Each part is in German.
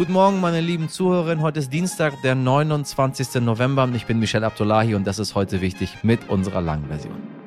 Guten Morgen, meine lieben Zuhörerinnen. Heute ist Dienstag, der 29. November. Ich bin Michel Abdullahi und das ist heute wichtig mit unserer langen Version.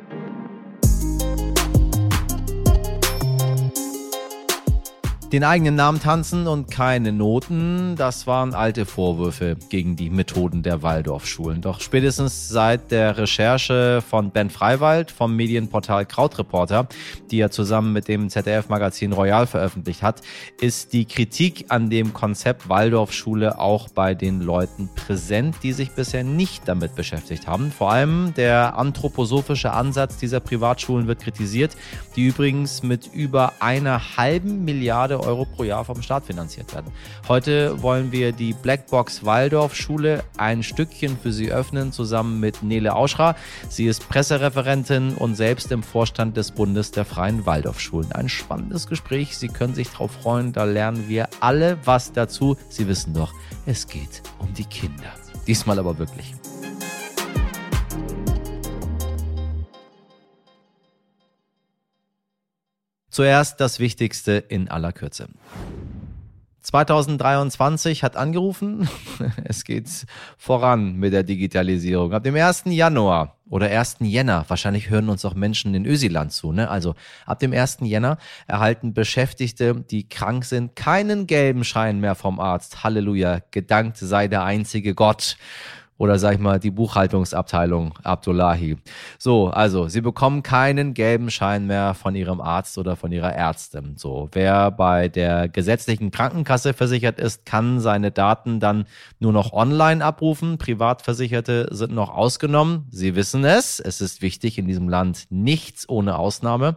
Den eigenen Namen tanzen und keine Noten, das waren alte Vorwürfe gegen die Methoden der Waldorfschulen. Doch spätestens seit der Recherche von Ben Freiwald vom Medienportal Krautreporter, die er zusammen mit dem ZDF-Magazin Royal veröffentlicht hat, ist die Kritik an dem Konzept Waldorfschule auch bei den Leuten präsent, die sich bisher nicht damit beschäftigt haben. Vor allem der anthroposophische Ansatz dieser Privatschulen wird kritisiert, die übrigens mit über einer halben Milliarde Euro pro Jahr vom Staat finanziert werden. Heute wollen wir die Blackbox Waldorf Schule ein Stückchen für Sie öffnen, zusammen mit Nele Auschra. Sie ist Pressereferentin und selbst im Vorstand des Bundes der Freien Waldorfschulen. Ein spannendes Gespräch. Sie können sich darauf freuen. Da lernen wir alle was dazu. Sie wissen doch, es geht um die Kinder. Diesmal aber wirklich. Zuerst das Wichtigste in aller Kürze. 2023 hat angerufen. Es geht voran mit der Digitalisierung. Ab dem 1. Januar oder 1. Jänner, wahrscheinlich hören uns auch Menschen in Ösiland zu, ne? Also ab dem 1. Jänner erhalten Beschäftigte, die krank sind, keinen gelben Schein mehr vom Arzt. Halleluja, gedankt sei der einzige Gott oder sag ich mal die Buchhaltungsabteilung Abdullahi. So, also sie bekommen keinen gelben Schein mehr von ihrem Arzt oder von ihrer Ärztin. So, wer bei der gesetzlichen Krankenkasse versichert ist, kann seine Daten dann nur noch online abrufen. Privatversicherte sind noch ausgenommen. Sie wissen es. Es ist wichtig in diesem Land nichts ohne Ausnahme.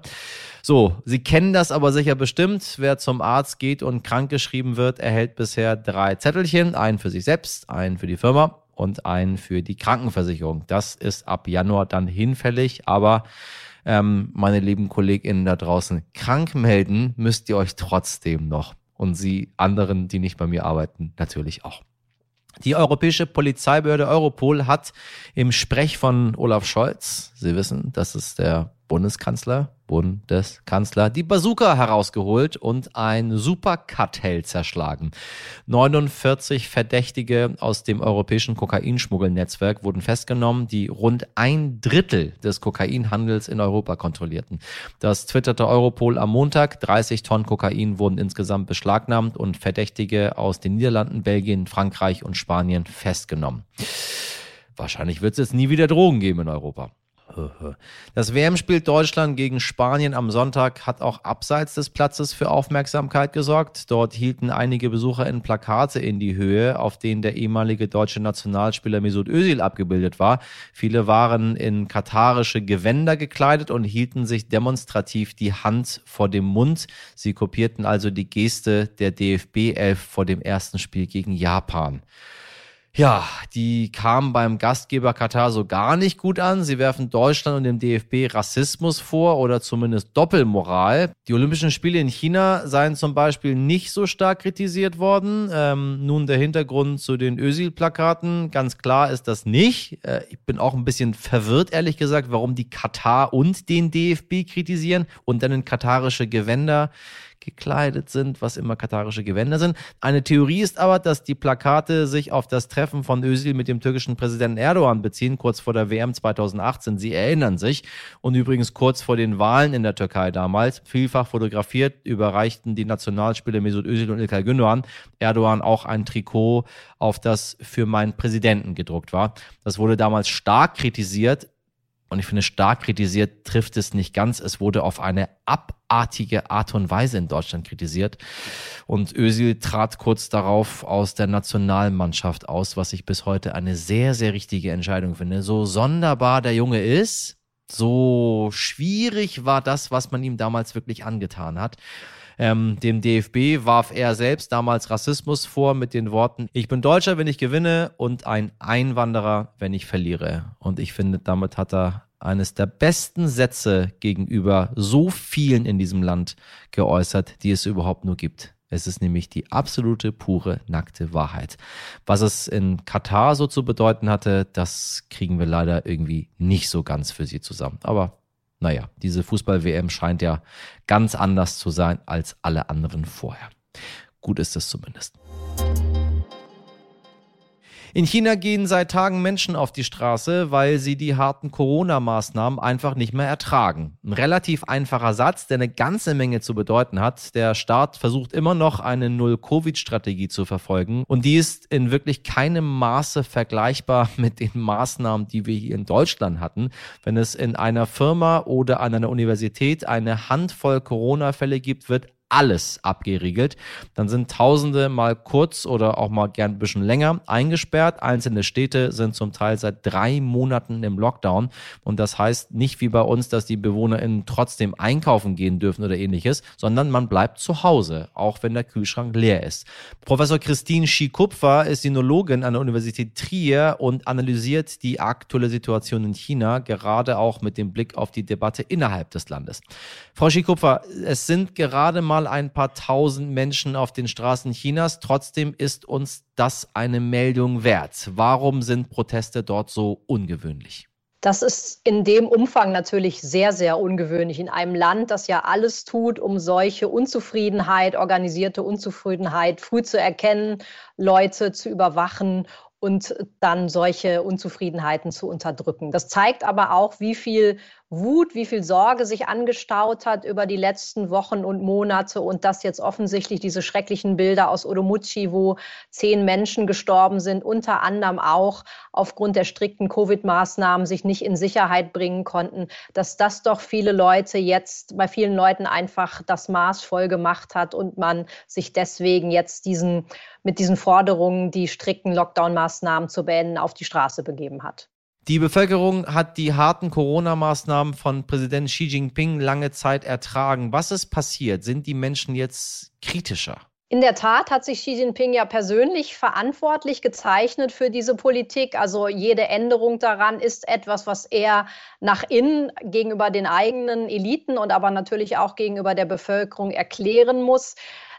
So, Sie kennen das aber sicher bestimmt. Wer zum Arzt geht und krankgeschrieben wird, erhält bisher drei Zettelchen. Einen für sich selbst, einen für die Firma und einen für die Krankenversicherung. Das ist ab Januar dann hinfällig, aber ähm, meine lieben KollegInnen da draußen, krank melden müsst ihr euch trotzdem noch. Und Sie anderen, die nicht bei mir arbeiten, natürlich auch. Die Europäische Polizeibehörde Europol hat im Sprech von Olaf Scholz, Sie wissen, das ist der Bundeskanzler, Bundeskanzler, die Bazooka herausgeholt und ein Superkartell zerschlagen. 49 Verdächtige aus dem europäischen Kokainschmuggelnetzwerk wurden festgenommen, die rund ein Drittel des Kokainhandels in Europa kontrollierten. Das twitterte Europol am Montag. 30 Tonnen Kokain wurden insgesamt beschlagnahmt und Verdächtige aus den Niederlanden, Belgien, Frankreich und Spanien festgenommen. Wahrscheinlich wird es jetzt nie wieder Drogen geben in Europa. Das WM-Spiel Deutschland gegen Spanien am Sonntag hat auch abseits des Platzes für Aufmerksamkeit gesorgt. Dort hielten einige Besucher in Plakate in die Höhe, auf denen der ehemalige deutsche Nationalspieler Mesut Özil abgebildet war. Viele waren in katarische Gewänder gekleidet und hielten sich demonstrativ die Hand vor dem Mund. Sie kopierten also die Geste der DFB-Elf vor dem ersten Spiel gegen Japan. Ja, die kamen beim Gastgeber Katar so gar nicht gut an. Sie werfen Deutschland und dem DFB Rassismus vor oder zumindest Doppelmoral. Die Olympischen Spiele in China seien zum Beispiel nicht so stark kritisiert worden. Ähm, nun der Hintergrund zu den Ösil-Plakaten. Ganz klar ist das nicht. Äh, ich bin auch ein bisschen verwirrt, ehrlich gesagt, warum die Katar und den DFB kritisieren und dann in katarische Gewänder gekleidet sind, was immer katarische Gewänder sind. Eine Theorie ist aber, dass die Plakate sich auf das Treffen von Özil mit dem türkischen Präsidenten Erdogan beziehen, kurz vor der WM 2018. Sie erinnern sich. Und übrigens kurz vor den Wahlen in der Türkei damals, vielfach fotografiert, überreichten die Nationalspieler Mesut Özil und Ilkay Gündoğan Erdogan auch ein Trikot, auf das für meinen Präsidenten gedruckt war. Das wurde damals stark kritisiert, und ich finde, stark kritisiert trifft es nicht ganz. Es wurde auf eine abartige Art und Weise in Deutschland kritisiert. Und Özil trat kurz darauf aus der Nationalmannschaft aus, was ich bis heute eine sehr, sehr richtige Entscheidung finde. So sonderbar der Junge ist, so schwierig war das, was man ihm damals wirklich angetan hat. Ähm, dem DFB warf er selbst damals Rassismus vor mit den Worten, ich bin Deutscher, wenn ich gewinne und ein Einwanderer, wenn ich verliere. Und ich finde, damit hat er eines der besten Sätze gegenüber so vielen in diesem Land geäußert, die es überhaupt nur gibt. Es ist nämlich die absolute, pure, nackte Wahrheit. Was es in Katar so zu bedeuten hatte, das kriegen wir leider irgendwie nicht so ganz für sie zusammen. Aber naja, diese Fußball-WM scheint ja ganz anders zu sein als alle anderen vorher. Gut ist es zumindest. In China gehen seit Tagen Menschen auf die Straße, weil sie die harten Corona-Maßnahmen einfach nicht mehr ertragen. Ein relativ einfacher Satz, der eine ganze Menge zu bedeuten hat. Der Staat versucht immer noch eine Null-Covid-Strategie zu verfolgen und die ist in wirklich keinem Maße vergleichbar mit den Maßnahmen, die wir hier in Deutschland hatten. Wenn es in einer Firma oder an einer Universität eine Handvoll Corona-Fälle gibt, wird alles abgeriegelt. Dann sind Tausende mal kurz oder auch mal gern ein bisschen länger eingesperrt. Einzelne Städte sind zum Teil seit drei Monaten im Lockdown. Und das heißt nicht wie bei uns, dass die BewohnerInnen trotzdem einkaufen gehen dürfen oder ähnliches, sondern man bleibt zu Hause, auch wenn der Kühlschrank leer ist. Professor Christine Schikupfer ist Sinologin an der Universität Trier und analysiert die aktuelle Situation in China, gerade auch mit dem Blick auf die Debatte innerhalb des Landes. Frau Schikupfer, es sind gerade mal ein paar tausend Menschen auf den Straßen Chinas. Trotzdem ist uns das eine Meldung wert. Warum sind Proteste dort so ungewöhnlich? Das ist in dem Umfang natürlich sehr, sehr ungewöhnlich in einem Land, das ja alles tut, um solche Unzufriedenheit, organisierte Unzufriedenheit früh zu erkennen, Leute zu überwachen und dann solche Unzufriedenheiten zu unterdrücken. Das zeigt aber auch, wie viel Wut, wie viel Sorge sich angestaut hat über die letzten Wochen und Monate und dass jetzt offensichtlich diese schrecklichen Bilder aus Odomuchi, wo zehn Menschen gestorben sind, unter anderem auch aufgrund der strikten Covid-Maßnahmen sich nicht in Sicherheit bringen konnten, dass das doch viele Leute jetzt, bei vielen Leuten einfach das Maß voll gemacht hat und man sich deswegen jetzt diesen, mit diesen Forderungen, die strikten Lockdown-Maßnahmen zu beenden, auf die Straße begeben hat. Die Bevölkerung hat die harten Corona-Maßnahmen von Präsident Xi Jinping lange Zeit ertragen. Was ist passiert? Sind die Menschen jetzt kritischer? In der Tat hat sich Xi Jinping ja persönlich verantwortlich gezeichnet für diese Politik. Also jede Änderung daran ist etwas, was er nach innen gegenüber den eigenen Eliten und aber natürlich auch gegenüber der Bevölkerung erklären muss.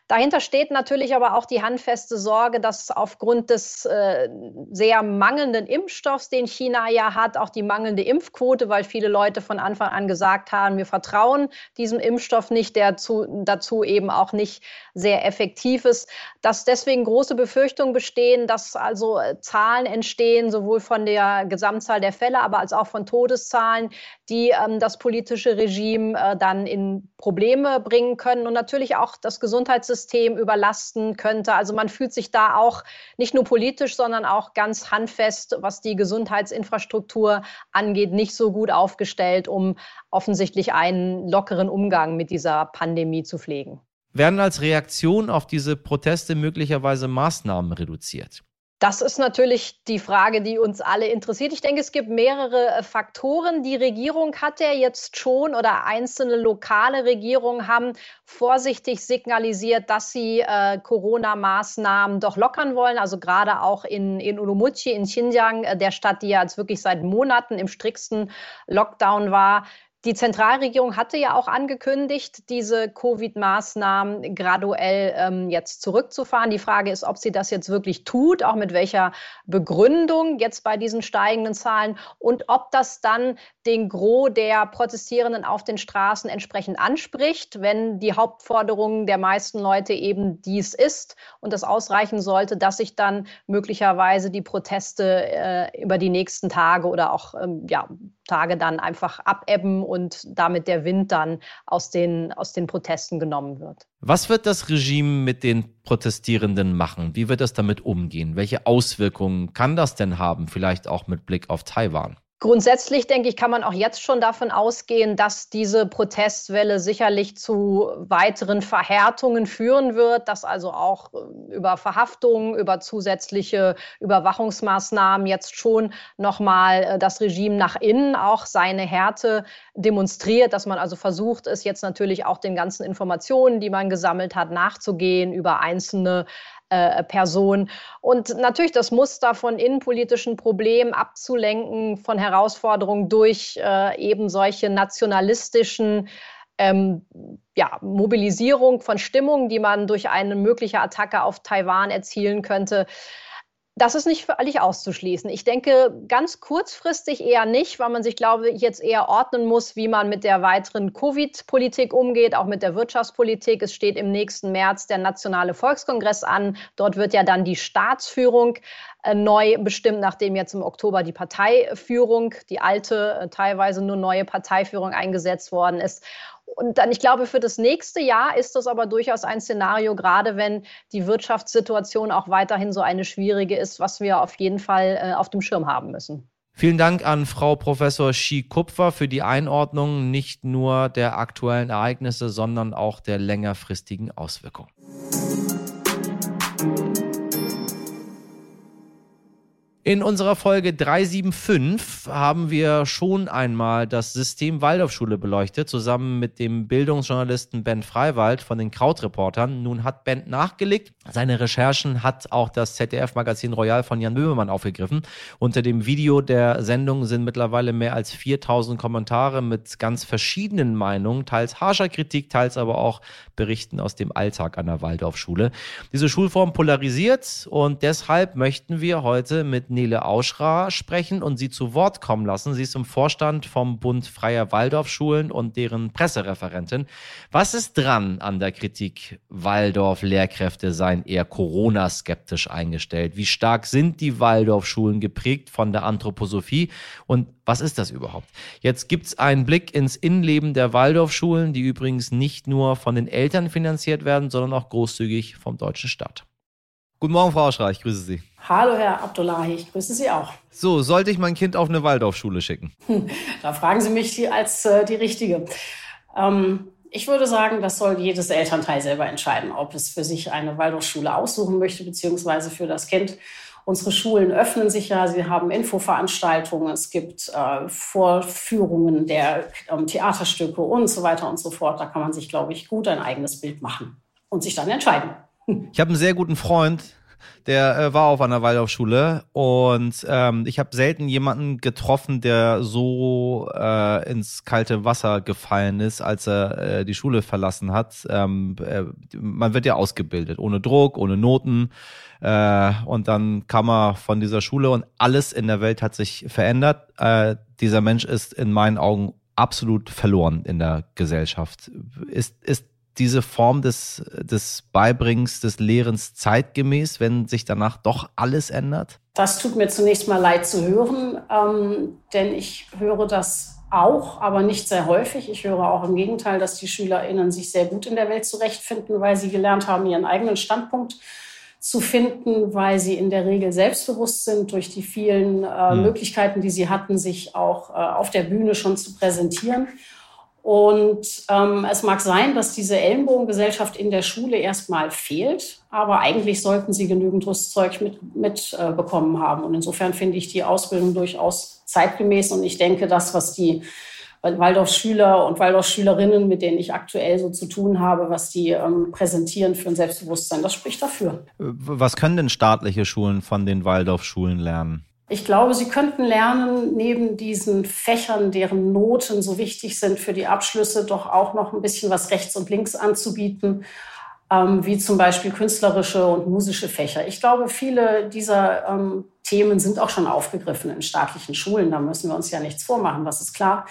Dahinter steht natürlich aber auch die handfeste Sorge, dass aufgrund des äh, sehr mangelnden Impfstoffs, den China ja hat, auch die mangelnde Impfquote, weil viele Leute von Anfang an gesagt haben, wir vertrauen diesem Impfstoff nicht, der zu, dazu eben auch nicht sehr effektiv ist, dass deswegen große Befürchtungen bestehen, dass also äh, Zahlen entstehen, sowohl von der Gesamtzahl der Fälle, aber als auch von Todeszahlen, die ähm, das politische Regime äh, dann in Probleme bringen können. Und natürlich auch das Gesundheitssystem System überlasten könnte. Also man fühlt sich da auch nicht nur politisch, sondern auch ganz handfest, was die Gesundheitsinfrastruktur angeht, nicht so gut aufgestellt, um offensichtlich einen lockeren Umgang mit dieser Pandemie zu pflegen. Werden als Reaktion auf diese Proteste möglicherweise Maßnahmen reduziert? Das ist natürlich die Frage, die uns alle interessiert. Ich denke, es gibt mehrere äh, Faktoren. Die Regierung hat ja jetzt schon oder einzelne lokale Regierungen haben vorsichtig signalisiert, dass sie äh, Corona-Maßnahmen doch lockern wollen. Also gerade auch in, in Urumqi, in Xinjiang, äh, der Stadt, die ja jetzt wirklich seit Monaten im stricksten Lockdown war, die Zentralregierung hatte ja auch angekündigt, diese Covid-Maßnahmen graduell ähm, jetzt zurückzufahren. Die Frage ist, ob sie das jetzt wirklich tut, auch mit welcher Begründung jetzt bei diesen steigenden Zahlen und ob das dann den Gros der Protestierenden auf den Straßen entsprechend anspricht, wenn die Hauptforderung der meisten Leute eben dies ist und das ausreichen sollte, dass sich dann möglicherweise die Proteste äh, über die nächsten Tage oder auch ähm, ja, Tage dann einfach abebben und damit der Wind dann aus den, aus den Protesten genommen wird. Was wird das Regime mit den Protestierenden machen? Wie wird es damit umgehen? Welche Auswirkungen kann das denn haben, vielleicht auch mit Blick auf Taiwan? Grundsätzlich, denke ich, kann man auch jetzt schon davon ausgehen, dass diese Protestwelle sicherlich zu weiteren Verhärtungen führen wird, dass also auch äh, über Verhaftungen, über zusätzliche Überwachungsmaßnahmen jetzt schon nochmal äh, das Regime nach innen auch seine Härte demonstriert, dass man also versucht, es jetzt natürlich auch den ganzen Informationen, die man gesammelt hat, nachzugehen über einzelne äh, Person. Und natürlich das Muster von innenpolitischen Problemen abzulenken, von Herausforderungen durch äh, eben solche nationalistischen ähm, ja, Mobilisierung von Stimmung, die man durch eine mögliche Attacke auf Taiwan erzielen könnte Das ist nicht völlig auszuschließen. Ich denke, ganz kurzfristig eher nicht, weil man sich, glaube ich, jetzt eher ordnen muss, wie man mit der weiteren Covid-Politik umgeht, auch mit der Wirtschaftspolitik. Es steht im nächsten März der Nationale Volkskongress an. Dort wird ja dann die Staatsführung äh, neu bestimmt, nachdem jetzt im Oktober die Parteiführung, die alte, äh, teilweise nur neue Parteiführung eingesetzt worden ist. Und dann, ich glaube, für das nächste Jahr ist das aber durchaus ein Szenario, gerade wenn die Wirtschaftssituation auch weiterhin so eine schwierige ist, was wir auf jeden Fall äh, auf dem Schirm haben müssen. Vielen Dank an Frau Professor Schi-Kupfer für die Einordnung nicht nur der aktuellen Ereignisse, sondern auch der längerfristigen Auswirkungen. In unserer Folge 375 haben wir schon einmal das System Waldorfschule beleuchtet, zusammen mit dem Bildungsjournalisten Ben Freiwald von den Krautreportern. Nun hat Ben nachgelegt. Seine Recherchen hat auch das ZDF-Magazin Royal von Jan Böhmermann aufgegriffen. Unter dem Video der Sendung sind mittlerweile mehr als 4000 Kommentare mit ganz verschiedenen Meinungen, teils harscher Kritik, teils aber auch Berichten aus dem Alltag an der Waldorfschule. Diese Schulform polarisiert und deshalb möchten wir heute mit Nele Auschra sprechen und sie zu Wort kommen lassen. Sie ist im Vorstand vom Bund Freier Waldorfschulen und deren Pressereferentin. Was ist dran an der Kritik, Waldorf-Lehrkräfte seien eher Corona-skeptisch eingestellt? Wie stark sind die Waldorfschulen geprägt von der Anthroposophie und was ist das überhaupt? Jetzt gibt es einen Blick ins Innenleben der Waldorfschulen, die übrigens nicht nur von den Eltern finanziert werden, sondern auch großzügig vom deutschen Staat. Guten Morgen, Frau Auschra, ich grüße Sie. Hallo, Herr Abdullahi, ich grüße Sie auch. So, sollte ich mein Kind auf eine Waldorfschule schicken? Da fragen Sie mich als äh, die Richtige. Ähm, ich würde sagen, das soll jedes Elternteil selber entscheiden, ob es für sich eine Waldorfschule aussuchen möchte, beziehungsweise für das Kind. Unsere Schulen öffnen sich ja, sie haben Infoveranstaltungen, es gibt äh, Vorführungen der ähm, Theaterstücke und so weiter und so fort. Da kann man sich, glaube ich, gut ein eigenes Bild machen und sich dann entscheiden. Ich habe einen sehr guten Freund, der äh, war auf einer Waldorfschule und ähm, ich habe selten jemanden getroffen, der so äh, ins kalte Wasser gefallen ist, als er äh, die Schule verlassen hat. Ähm, äh, man wird ja ausgebildet, ohne Druck, ohne Noten. Äh, und dann kam er von dieser Schule und alles in der Welt hat sich verändert. Äh, dieser Mensch ist in meinen Augen absolut verloren in der Gesellschaft. Ist, ist diese Form des, des Beibringens, des Lehrens zeitgemäß, wenn sich danach doch alles ändert? Das tut mir zunächst mal leid zu hören, ähm, denn ich höre das auch, aber nicht sehr häufig. Ich höre auch im Gegenteil, dass die SchülerInnen sich sehr gut in der Welt zurechtfinden, weil sie gelernt haben, ihren eigenen Standpunkt zu finden, weil sie in der Regel selbstbewusst sind durch die vielen äh, mhm. Möglichkeiten, die sie hatten, sich auch äh, auf der Bühne schon zu präsentieren. Und ähm, es mag sein, dass diese Ellenbogengesellschaft in der Schule erstmal fehlt, aber eigentlich sollten sie genügend Rüstzeug mitbekommen mit, äh, haben. Und insofern finde ich die Ausbildung durchaus zeitgemäß. Und ich denke, das, was die Waldorfschüler und Waldorfschülerinnen, mit denen ich aktuell so zu tun habe, was die ähm, präsentieren für ein Selbstbewusstsein, das spricht dafür. Was können denn staatliche Schulen von den Waldorfschulen lernen? Ich glaube, Sie könnten lernen, neben diesen Fächern, deren Noten so wichtig sind für die Abschlüsse, doch auch noch ein bisschen was rechts und links anzubieten, ähm, wie zum Beispiel künstlerische und musische Fächer. Ich glaube, viele dieser ähm, Themen sind auch schon aufgegriffen in staatlichen Schulen. Da müssen wir uns ja nichts vormachen, das ist klar.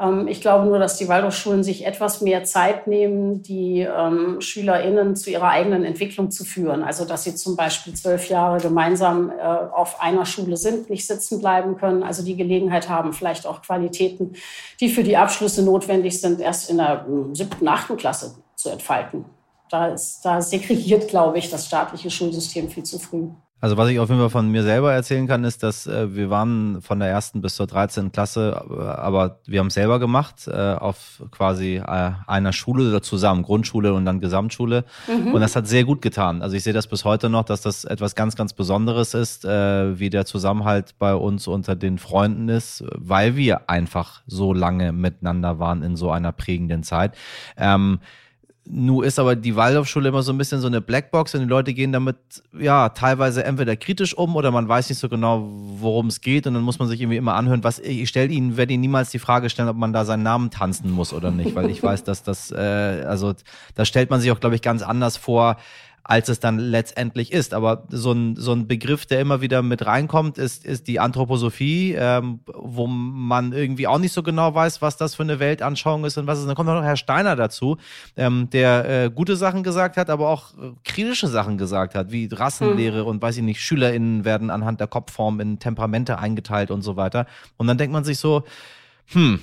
Ähm, ich glaube nur, dass die Waldorfschulen sich etwas mehr Zeit nehmen, die ähm, SchülerInnen zu ihrer eigenen Entwicklung zu führen. Also, dass sie zum Beispiel zwölf Jahre gemeinsam äh, auf einer Schule sind, nicht sitzen bleiben können, also die Gelegenheit haben, vielleicht auch Qualitäten, die für die Abschlüsse notwendig sind, erst in der äh, siebten, achten Klasse zu entfalten. Da, ist, da segregiert, glaube ich, das staatliche Schulsystem viel zu früh. Also was ich auf jeden Fall von mir selber erzählen kann, ist, dass äh, wir waren von der ersten bis zur 13. Klasse, äh, aber wir haben es selber gemacht, äh, auf quasi äh, einer Schule oder zusammen, Grundschule und dann Gesamtschule. Mhm. Und das hat sehr gut getan. Also ich sehe das bis heute noch, dass das etwas ganz, ganz Besonderes ist, äh, wie der Zusammenhalt bei uns unter den Freunden ist, weil wir einfach so lange miteinander waren in so einer prägenden Zeit. Ähm, Nu ist aber die Waldorfschule immer so ein bisschen so eine Blackbox und die Leute gehen damit ja teilweise entweder kritisch um oder man weiß nicht so genau, worum es geht und dann muss man sich irgendwie immer anhören, was ich stelle Ihnen, werde Ihnen niemals die Frage stellen, ob man da seinen Namen tanzen muss oder nicht, weil ich weiß, dass das äh, also da stellt man sich auch glaube ich ganz anders vor, als es dann letztendlich ist. Aber so ein, so ein Begriff, der immer wieder mit reinkommt, ist, ist die Anthroposophie, ähm, wo man irgendwie auch nicht so genau weiß, was das für eine Weltanschauung ist und was ist. Dann kommt noch Herr Steiner dazu, ähm, der äh, gute Sachen gesagt hat, aber auch äh, kritische Sachen gesagt hat, wie Rassenlehre hm. und weiß ich nicht, SchülerInnen werden anhand der Kopfform in Temperamente eingeteilt und so weiter. Und dann denkt man sich so, hm,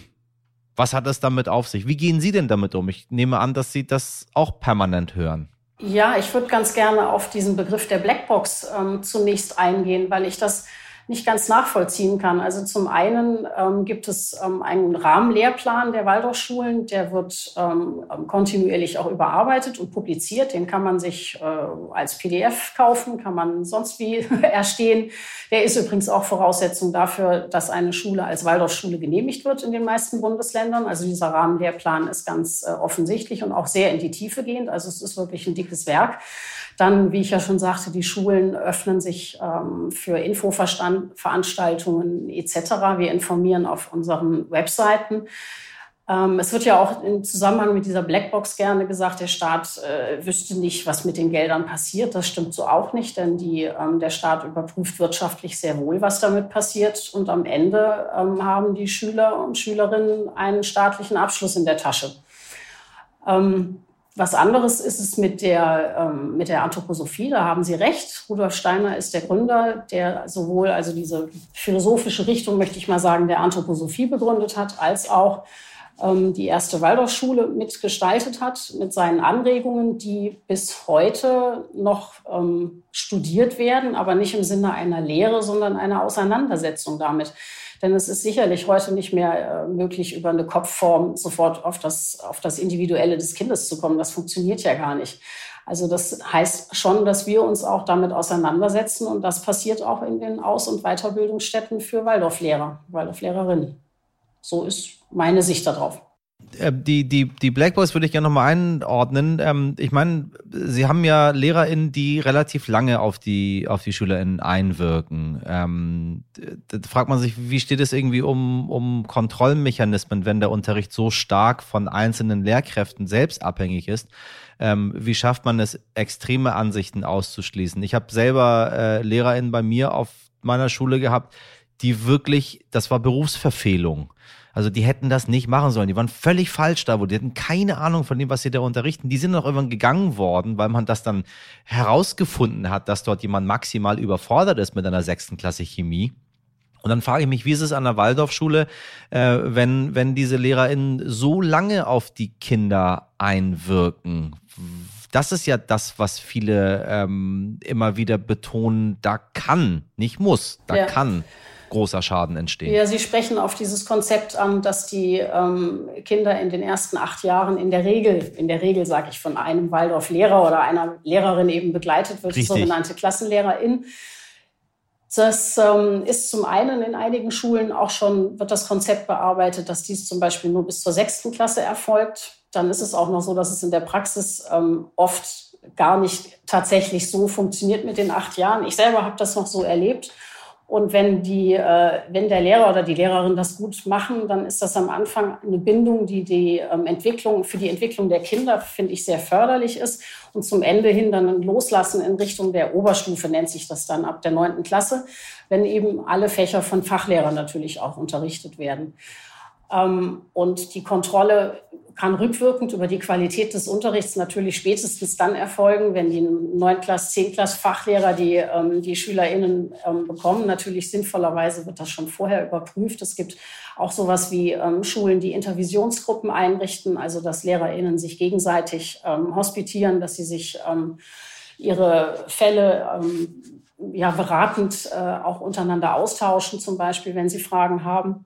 was hat es damit auf sich? Wie gehen Sie denn damit um? Ich nehme an, dass Sie das auch permanent hören. Ja, ich würde ganz gerne auf diesen Begriff der Blackbox ähm, zunächst eingehen, weil ich das nicht ganz nachvollziehen kann. Also zum einen ähm, gibt es ähm, einen Rahmenlehrplan der Waldorfschulen, der wird ähm, kontinuierlich auch überarbeitet und publiziert. Den kann man sich äh, als PDF kaufen, kann man sonst wie erstehen. Der ist übrigens auch Voraussetzung dafür, dass eine Schule als Waldorfschule genehmigt wird in den meisten Bundesländern. Also dieser Rahmenlehrplan ist ganz äh, offensichtlich und auch sehr in die Tiefe gehend. Also es ist wirklich ein dickes Werk. Dann, wie ich ja schon sagte, die Schulen öffnen sich ähm, für Infoveranstaltungen etc. Wir informieren auf unseren Webseiten. Ähm, es wird ja auch im Zusammenhang mit dieser Blackbox gerne gesagt, der Staat äh, wüsste nicht, was mit den Geldern passiert. Das stimmt so auch nicht, denn die, ähm, der Staat überprüft wirtschaftlich sehr wohl, was damit passiert. Und am Ende ähm, haben die Schüler und Schülerinnen einen staatlichen Abschluss in der Tasche. Ähm, was anderes ist es mit der, ähm, mit der Anthroposophie, da haben Sie recht. Rudolf Steiner ist der Gründer, der sowohl also diese philosophische Richtung, möchte ich mal sagen, der Anthroposophie begründet hat, als auch ähm, die erste Waldorfschule mitgestaltet hat mit seinen Anregungen, die bis heute noch ähm, studiert werden, aber nicht im Sinne einer Lehre, sondern einer Auseinandersetzung damit. Denn es ist sicherlich heute nicht mehr äh, möglich, über eine Kopfform sofort auf das, auf das Individuelle des Kindes zu kommen. Das funktioniert ja gar nicht. Also das heißt schon, dass wir uns auch damit auseinandersetzen und das passiert auch in den Aus- und Weiterbildungsstätten für Waldorflehrer, Waldorflehrerinnen. So ist meine Sicht darauf. Äh, die, die, die Black Boys würde ich gerne nochmal einordnen. Ähm, ich meine, Sie haben ja LehrerInnen, die relativ lange auf die, auf die SchülerInnen einwirken. Ähm, da fragt man sich, wie steht es irgendwie um, um Kontrollmechanismen, wenn der Unterricht so stark von einzelnen Lehrkräften selbst abhängig ist? Ähm, wie schafft man es, extreme Ansichten auszuschließen? Ich habe selber äh, LehrerInnen bei mir auf meiner Schule gehabt, die wirklich, das war Berufsverfehlung also die hätten das nicht machen sollen. Die waren völlig falsch da, wo die hatten keine Ahnung von dem, was sie da unterrichten. Die sind auch irgendwann gegangen worden, weil man das dann herausgefunden hat, dass dort jemand maximal überfordert ist mit einer sechsten Klasse Chemie. Und dann frage ich mich, wie ist es an der Waldorfschule, äh, wenn, wenn diese LehrerInnen so lange auf die Kinder einwirken? Das ist ja das, was viele ähm, immer wieder betonen, da kann, nicht muss, da ja. kann großer Schaden entstehen. Ja, Sie sprechen auf dieses Konzept an, dass die ähm, Kinder in den ersten acht Jahren in der Regel, in der Regel sage ich von einem Waldorf-Lehrer oder einer Lehrerin eben begleitet wird, Richtig. sogenannte Klassenlehrerin. Das ähm, ist zum einen in einigen Schulen auch schon, wird das Konzept bearbeitet, dass dies zum Beispiel nur bis zur sechsten Klasse erfolgt. Dann ist es auch noch so, dass es in der Praxis ähm, oft gar nicht tatsächlich so funktioniert mit den acht Jahren. Ich selber habe das noch so erlebt. Und wenn, die, äh, wenn der Lehrer oder die Lehrerin das gut machen, dann ist das am Anfang eine Bindung, die die ähm, Entwicklung, für die Entwicklung der Kinder, finde ich, sehr förderlich ist. Und zum Ende hin dann ein Loslassen in Richtung der Oberstufe nennt sich das dann ab der neunten Klasse, wenn eben alle Fächer von Fachlehrern natürlich auch unterrichtet werden. Ähm, und die Kontrolle kann rückwirkend über die Qualität des Unterrichts natürlich spätestens dann erfolgen, wenn die 9 Klass, 10 Klass Fachlehrer die, ähm, die SchülerInnen ähm, bekommen. Natürlich sinnvollerweise wird das schon vorher überprüft. Es gibt auch sowas wie Schulen, die Intervisionsgruppen einrichten, also dass LehrerInnen sich gegenseitig hospitieren, dass sie sich ihre Fälle ja, beratend äh, auch untereinander austauschen, zum Beispiel, wenn sie Fragen haben.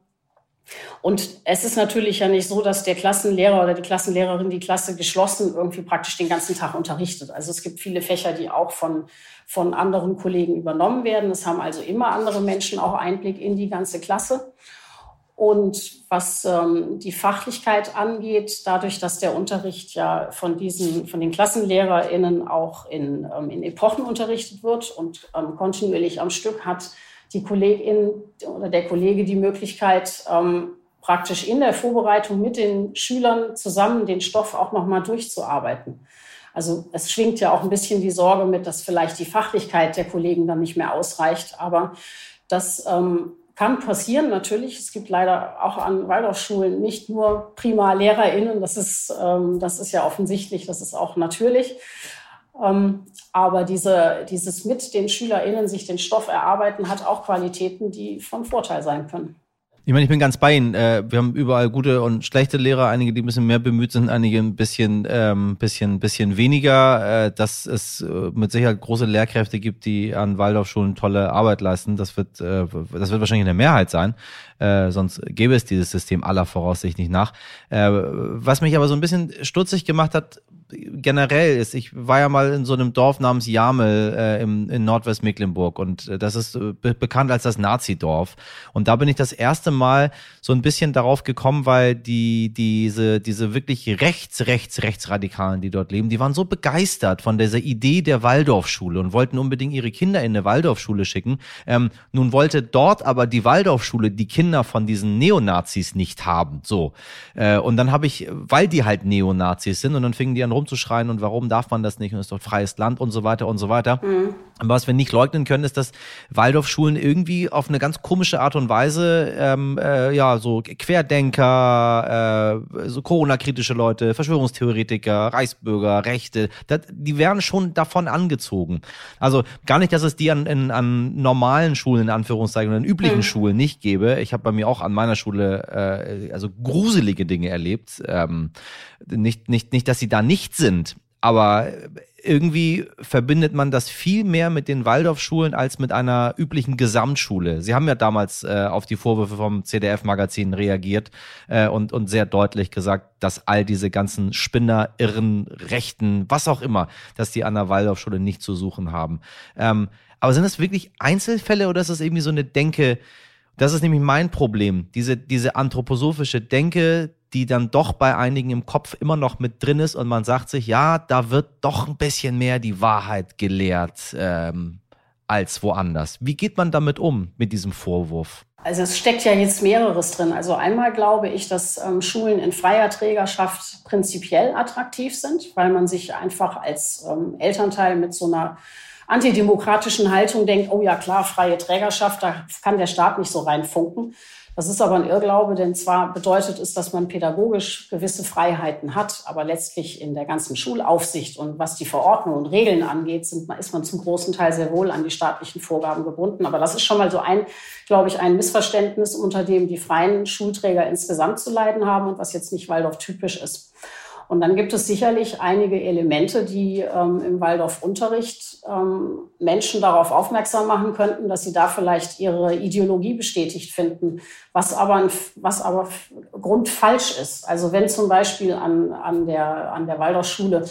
Und es ist natürlich ja nicht so, dass der Klassenlehrer oder die Klassenlehrerin die Klasse geschlossen irgendwie praktisch den ganzen Tag unterrichtet. Also es gibt viele Fächer, die auch von, von anderen Kollegen übernommen werden. Es haben also immer andere Menschen auch Einblick in die ganze Klasse. Und was ähm, die Fachlichkeit angeht, dadurch, dass der Unterricht ja von diesen, von den KlassenlehrerInnen auch in, ähm, in Epochen unterrichtet wird und ähm, kontinuierlich am Stück hat die Kollegin oder der Kollege die Möglichkeit, ähm, praktisch in der Vorbereitung mit den Schülern zusammen den Stoff auch nochmal durchzuarbeiten. Also es schwingt ja auch ein bisschen die Sorge mit, dass vielleicht die Fachlichkeit der Kollegen dann nicht mehr ausreicht. Aber das ähm, kann passieren, natürlich. Es gibt leider auch an Waldorfschulen nicht nur prima LehrerInnen. Das ist, ähm, das ist ja offensichtlich, das ist auch natürlich. Ähm, aber diese, dieses mit den SchülerInnen sich den Stoff erarbeiten hat auch Qualitäten, die von Vorteil sein können. Ich meine, ich bin ganz bei Ihnen. Äh, wir haben überall gute und schlechte Lehrer, einige, die ein bisschen mehr bemüht sind, einige ein bisschen, ähm, bisschen, bisschen weniger. Äh, dass es äh, mit Sicherheit große Lehrkräfte gibt, die an Waldorfschulen tolle Arbeit leisten. Das wird, das wird wahrscheinlich eine Mehrheit sein. Sonst gäbe es dieses System aller Voraussicht nicht nach. Was mich aber so ein bisschen stutzig gemacht hat, generell ist, ich war ja mal in so einem Dorf namens Jamel äh, im, in Nordwestmecklenburg und äh, das ist äh, be bekannt als das Nazi-Dorf. Und da bin ich das erste Mal so ein bisschen darauf gekommen, weil die, diese, diese wirklich rechts, rechts, rechtsradikalen, die dort leben, die waren so begeistert von dieser Idee der Waldorfschule und wollten unbedingt ihre Kinder in eine Waldorfschule schicken. Ähm, nun wollte dort aber die Waldorfschule die Kinder von diesen Neonazis nicht haben. So. Äh, und dann habe ich, weil die halt Neonazis sind und dann fingen die an rumzuschreien und warum darf man das nicht und es ist doch freies Land und so weiter und so weiter. Mhm. Aber was wir nicht leugnen können, ist, dass Waldorfschulen irgendwie auf eine ganz komische Art und Weise, ähm, äh, ja, so Querdenker, äh, so Corona-kritische Leute, Verschwörungstheoretiker, Reichsbürger, Rechte, das, die werden schon davon angezogen. Also gar nicht, dass es die an, in, an normalen Schulen, in Anführungszeichen, in üblichen mhm. Schulen nicht gäbe. Ich habe bei mir auch an meiner Schule äh, also gruselige Dinge erlebt. Ähm, nicht, nicht, nicht, dass sie da nicht sind, aber irgendwie verbindet man das viel mehr mit den Waldorfschulen als mit einer üblichen Gesamtschule. Sie haben ja damals äh, auf die Vorwürfe vom CDF-Magazin reagiert äh, und, und sehr deutlich gesagt, dass all diese ganzen Spinner, Irren, Rechten, was auch immer, dass die an der Waldorfschule nicht zu suchen haben. Ähm, aber sind das wirklich Einzelfälle oder ist das irgendwie so eine Denke, das ist nämlich mein Problem. Diese, diese anthroposophische Denke, die dann doch bei einigen im Kopf immer noch mit drin ist und man sagt sich, ja, da wird doch ein bisschen mehr die Wahrheit gelehrt ähm, als woanders. Wie geht man damit um, mit diesem Vorwurf? Also es steckt ja jetzt mehreres drin. Also einmal glaube ich, dass ähm, Schulen in freier Trägerschaft prinzipiell attraktiv sind, weil man sich einfach als ähm, Elternteil mit so einer antidemokratischen Haltung denkt, oh ja klar, freie Trägerschaft, da kann der Staat nicht so reinfunken. Das ist aber ein Irrglaube, denn zwar bedeutet es, dass man pädagogisch gewisse Freiheiten hat, aber letztlich in der ganzen Schulaufsicht und was die Verordnung und Regeln angeht, sind, ist man zum großen Teil sehr wohl an die staatlichen Vorgaben gebunden. Aber das ist schon mal so ein, glaube ich, ein Missverständnis, unter dem die freien Schulträger insgesamt zu leiden haben und was jetzt nicht Waldorf typisch ist. Und dann gibt es sicherlich einige Elemente, die ähm, im Waldorf-Unterricht ähm, Menschen darauf aufmerksam machen könnten, dass sie da vielleicht ihre Ideologie bestätigt finden, was aber, was aber grundfalsch ist. Also wenn zum Beispiel an, an der, an der Waldorfschule ähm,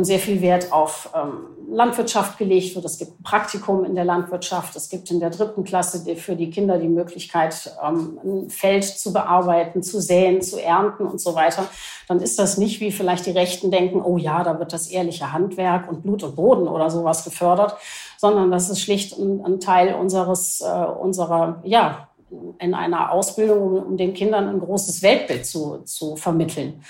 sehr viel Wert auf ähm, Landwirtschaft gelegt wird. Es gibt ein Praktikum in der Landwirtschaft. Es gibt in der dritten Klasse für die Kinder die Möglichkeit, ähm, ein Feld zu bearbeiten, zu säen, zu ernten und so weiter. Dann ist das nicht, wie vielleicht die Rechten denken, oh ja, da wird das ehrliche Handwerk und Blut und Boden oder sowas gefördert, sondern das ist schlicht ein, ein Teil unseres, äh, unserer, ja, in einer Ausbildung, um, um den Kindern ein großes Weltbild zu, zu vermitteln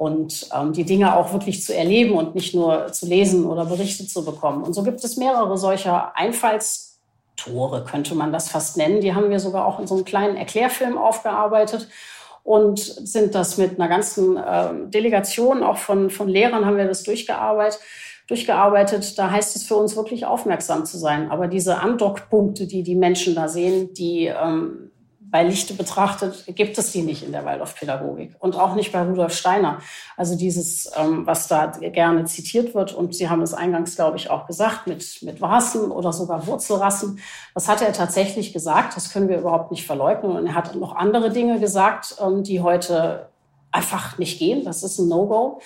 und ähm, die Dinge auch wirklich zu erleben und nicht nur zu lesen oder Berichte zu bekommen. Und so gibt es mehrere solcher Einfallstore, könnte man das fast nennen. Die haben wir sogar auch in so einem kleinen Erklärfilm aufgearbeitet und sind das mit einer ganzen äh, Delegation, auch von, von Lehrern haben wir das durchgearbeitet durchgearbeitet. Da heißt es für uns wirklich aufmerksam zu sein. Aber diese Andockpunkte, die die Menschen da sehen, die ähm, bei Lichte betrachtet gibt es die nicht in der Waldorfpädagogik und auch nicht bei Rudolf Steiner. Also dieses, ähm, was da gerne zitiert wird und Sie haben es eingangs, glaube ich, auch gesagt, mit, mit Rassen oder sogar Wurzelrassen, das hat er tatsächlich gesagt. Das können wir überhaupt nicht verleugnen. Und er hat noch andere Dinge gesagt, ähm, die heute einfach nicht gehen. Das ist ein No-Go.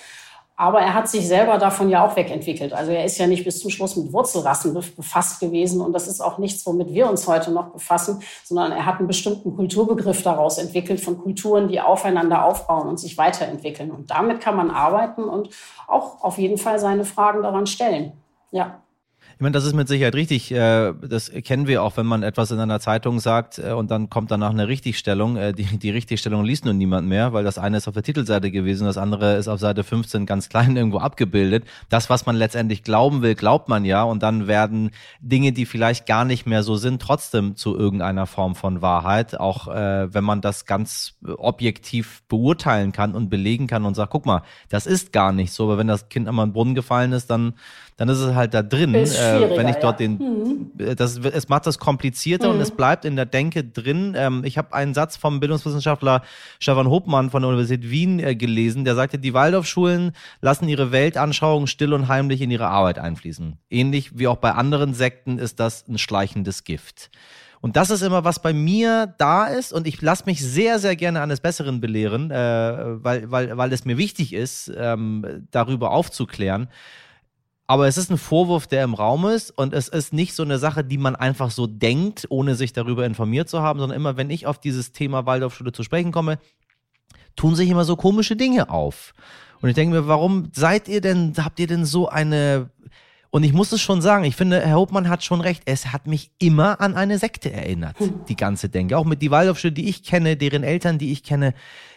Aber er hat sich selber davon ja auch wegentwickelt. Also er ist ja nicht bis zum Schluss mit Wurzelrassen befasst gewesen. Und das ist auch nichts, womit wir uns heute noch befassen, sondern er hat einen bestimmten Kulturbegriff daraus entwickelt von Kulturen, die aufeinander aufbauen und sich weiterentwickeln. Und damit kann man arbeiten und auch auf jeden Fall seine Fragen daran stellen. Ja. Ich meine, das ist mit Sicherheit richtig. Äh, das kennen wir auch, wenn man etwas in einer Zeitung sagt äh, und dann kommt danach eine Richtigstellung. Äh, die, die Richtigstellung liest nun niemand mehr, weil das eine ist auf der Titelseite gewesen, das andere ist auf Seite 15 ganz klein irgendwo abgebildet. Das, was man letztendlich glauben will, glaubt man ja und dann werden Dinge, die vielleicht gar nicht mehr so sind, trotzdem zu irgendeiner Form von Wahrheit, auch wenn man das ganz objektiv beurteilen kann und belegen kann und sagt, guck mal, das ist gar nicht so, aber wenn das Kind einmal in den Brunnen gefallen ist, dann dann ist es halt da drin. Äh, wenn ich dort ja. den, mhm. Das, es macht das komplizierter mhm. und es bleibt in der Denke drin. Ähm, ich habe einen Satz vom Bildungswissenschaftler Stefan Hopmann von der Universität Wien äh, gelesen, der sagte, die Waldorfschulen lassen ihre Weltanschauung still und heimlich in ihre Arbeit einfließen. Ähnlich wie auch bei anderen Sekten ist das ein schleichendes Gift. Und das ist immer, was bei mir da ist. Und ich lasse mich sehr, sehr gerne eines Besseren belehren, äh, weil, weil, weil es mir wichtig ist, ähm, darüber aufzuklären. Aber es ist ein Vorwurf, der im Raum ist und es ist nicht so eine Sache, die man einfach so denkt, ohne sich darüber informiert zu haben, sondern immer, wenn ich auf dieses Thema Waldorfschule zu sprechen komme, tun sich immer so komische Dinge auf. Und ich denke mir, warum seid ihr denn, habt ihr denn so eine und ich muss es schon sagen, ich finde, Herr Hopmann hat schon recht. Es hat mich immer an eine Sekte erinnert, hm. die ganze Denke. Auch mit die Waldorfschule, die ich kenne, deren Eltern, die ich kenne.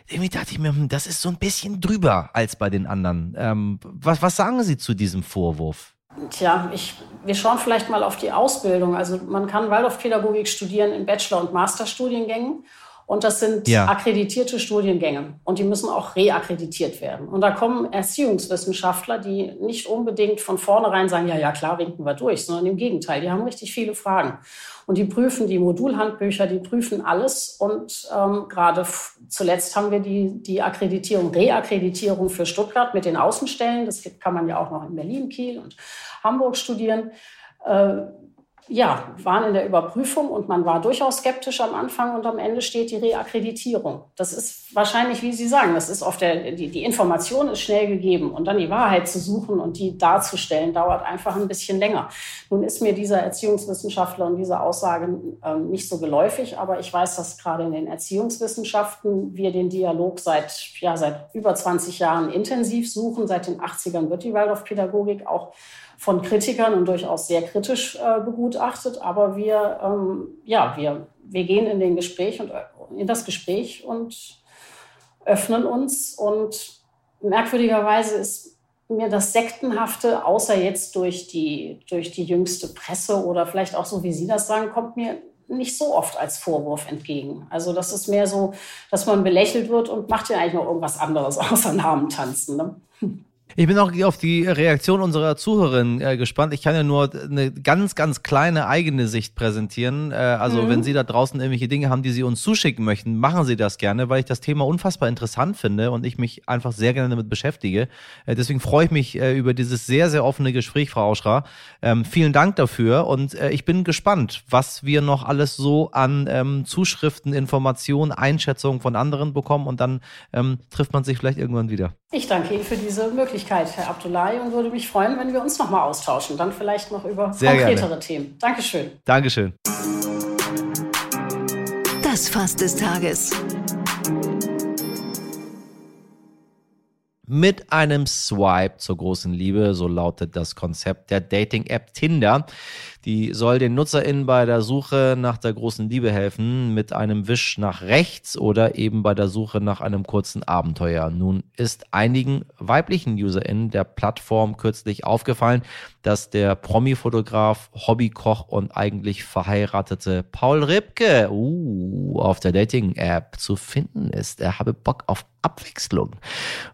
Irgendwie dachte ich mir, hm, das ist so ein bisschen drüber als bei den anderen. Ähm, was, was sagen Sie zu diesem Vorwurf? Tja, ich, wir schauen vielleicht mal auf die Ausbildung. Also man kann Waldorfpädagogik studieren in Bachelor- und Masterstudiengängen. Und das sind ja. akkreditierte Studiengänge und die müssen auch reakkreditiert werden. Und da kommen Erziehungswissenschaftler, die nicht unbedingt von vornherein sagen, ja, ja, klar, winken wir durch, sondern im Gegenteil, die haben richtig viele Fragen. Und die prüfen die Modulhandbücher, die prüfen alles. Und ähm, gerade zuletzt haben wir die, die Akkreditierung, Reakkreditierung für Stuttgart mit den Außenstellen. Das kann man ja auch noch in Berlin, Kiel und Hamburg studieren. Ja, waren in der Überprüfung und man war durchaus skeptisch am Anfang und am Ende steht die Reakkreditierung. Das ist wahrscheinlich, wie Sie sagen, das ist auf der, die, die Information ist schnell gegeben und dann die Wahrheit zu suchen und die darzustellen, dauert einfach ein bisschen länger. Nun ist mir dieser Erziehungswissenschaftler und diese Aussage äh, nicht so geläufig, aber ich weiß, dass gerade in den Erziehungswissenschaften wir den Dialog seit, ja, seit über 20 Jahren intensiv suchen. Seit den 80ern wird die Waldorfpädagogik auch von Kritikern und durchaus sehr kritisch äh, begutachtet. Aber wir, ähm, ja, wir, wir gehen in den Gespräch und in das Gespräch und öffnen uns. Und merkwürdigerweise ist mir das Sektenhafte, außer jetzt durch die, durch die jüngste Presse oder vielleicht auch so, wie Sie das sagen, kommt mir nicht so oft als Vorwurf entgegen. Also das ist mehr so, dass man belächelt wird und macht ja eigentlich noch irgendwas anderes außer Namen tanzen. Ne? Ich bin auch auf die Reaktion unserer Zuhörerin äh, gespannt. Ich kann ja nur eine ganz, ganz kleine eigene Sicht präsentieren. Äh, also mhm. wenn Sie da draußen irgendwelche Dinge haben, die Sie uns zuschicken möchten, machen Sie das gerne, weil ich das Thema unfassbar interessant finde und ich mich einfach sehr gerne damit beschäftige. Äh, deswegen freue ich mich äh, über dieses sehr, sehr offene Gespräch, Frau Auschra. Ähm, vielen Dank dafür und äh, ich bin gespannt, was wir noch alles so an ähm, Zuschriften, Informationen, Einschätzungen von anderen bekommen und dann ähm, trifft man sich vielleicht irgendwann wieder. Ich danke Ihnen für diese Möglichkeit, Herr Abdullahi, und würde mich freuen, wenn wir uns nochmal austauschen. Dann vielleicht noch über Sehr konkretere gerne. Themen. Dankeschön. Dankeschön. Das Fass des Tages. Mit einem Swipe zur großen Liebe, so lautet das Konzept der Dating-App Tinder. Die soll den NutzerInnen bei der Suche nach der großen Liebe helfen, mit einem Wisch nach rechts oder eben bei der Suche nach einem kurzen Abenteuer. Nun ist einigen weiblichen UserInnen der Plattform kürzlich aufgefallen, dass der Promi-Fotograf, Hobbykoch und eigentlich verheiratete Paul Ripke uh, auf der Dating-App zu finden ist. Er habe Bock auf Abwechslung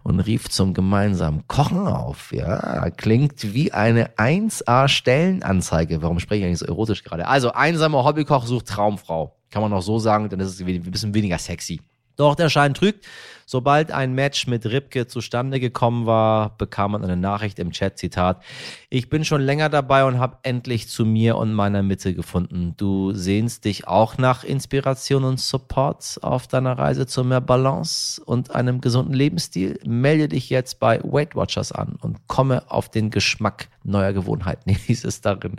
und rief zum gemeinsamen Kochen auf. Ja, klingt wie eine 1A-Stellenanzeige. Warum spreche ich eigentlich so erotisch gerade? Also, einsamer Hobbykoch sucht Traumfrau. Kann man auch so sagen, dann ist es ein bisschen weniger sexy. Doch der Schein trügt. Sobald ein Match mit Ripke zustande gekommen war, bekam man eine Nachricht im Chat, Zitat, ich bin schon länger dabei und habe endlich zu mir und meiner Mitte gefunden. Du sehnst dich auch nach Inspiration und Support auf deiner Reise zu mehr Balance und einem gesunden Lebensstil? Melde dich jetzt bei Weight Watchers an und komme auf den Geschmack neuer Gewohnheiten, hieß es darin.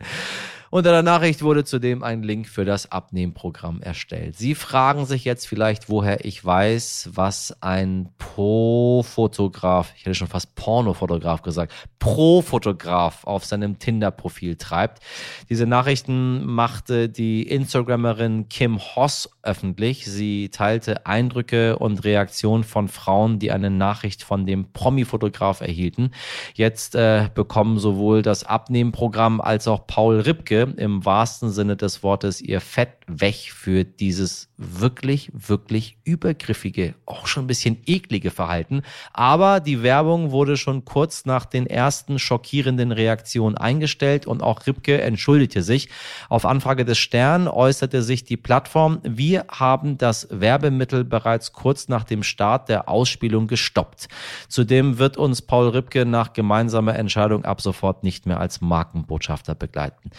Unter der Nachricht wurde zudem ein Link für das Abnehmprogramm erstellt. Sie fragen sich jetzt vielleicht, woher ich weiß, was ein Pro-Fotograf, ich hätte schon fast Pornofotograf gesagt, Pro-Fotograf auf seinem Tinder-Profil treibt. Diese Nachrichten machte die Instagrammerin Kim Hoss öffentlich. Sie teilte Eindrücke und Reaktionen von Frauen, die eine Nachricht von dem Promi-Fotograf erhielten. Jetzt äh, bekommen sowohl das Abnehmprogramm als auch Paul Ripke im wahrsten Sinne des Wortes ihr Fett weg für dieses wirklich, wirklich übergriffige, auch schon ein bisschen eklige Verhalten. Aber die Werbung wurde schon kurz nach den ersten schockierenden Reaktionen eingestellt und auch Ripke entschuldigte sich. Auf Anfrage des Stern äußerte sich die Plattform, wir haben das Werbemittel bereits kurz nach dem Start der Ausspielung gestoppt. Zudem wird uns Paul Ripke nach gemeinsamer Entscheidung ab sofort nicht mehr als Markenbotschafter begleiten.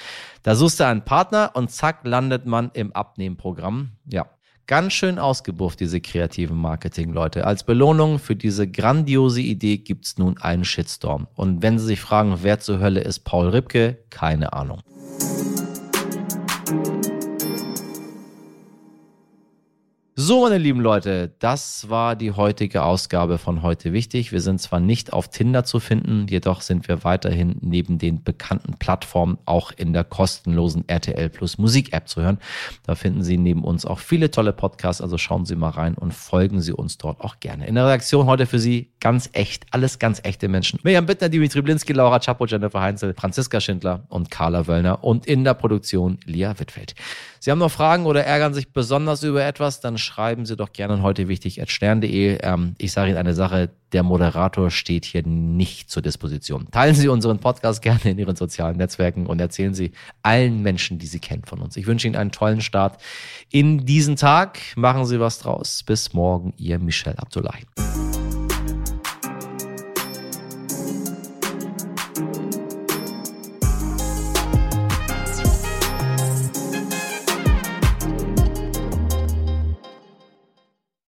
Da suchst du einen Partner und zack landet man im Abnehmprogramm. Ja, ganz schön ausgebufft, diese kreativen Marketing-Leute. Als Belohnung für diese grandiose Idee gibt's nun einen Shitstorm. Und wenn Sie sich fragen, wer zur Hölle ist Paul Ripke, keine Ahnung. So, meine lieben Leute, das war die heutige Ausgabe von heute wichtig. Wir sind zwar nicht auf Tinder zu finden, jedoch sind wir weiterhin neben den bekannten Plattformen auch in der kostenlosen RTL Plus Musik App zu hören. Da finden Sie neben uns auch viele tolle Podcasts, also schauen Sie mal rein und folgen Sie uns dort auch gerne. In der Redaktion heute für Sie ganz echt, alles ganz echte Menschen. Mirjam Bittner, Dimitri Blinski, Laura Chapo, Jennifer Heinzel, Franziska Schindler und Carla Wöllner und in der Produktion Lia Wittfeld. Sie haben noch Fragen oder ärgern sich besonders über etwas, dann schreiben Sie doch gerne heute wichtig at stern.de. Ähm, ich sage Ihnen eine Sache, der Moderator steht hier nicht zur Disposition. Teilen Sie unseren Podcast gerne in Ihren sozialen Netzwerken und erzählen Sie allen Menschen, die Sie kennen von uns. Ich wünsche Ihnen einen tollen Start in diesen Tag. Machen Sie was draus. Bis morgen, Ihr Michel Abdullahi.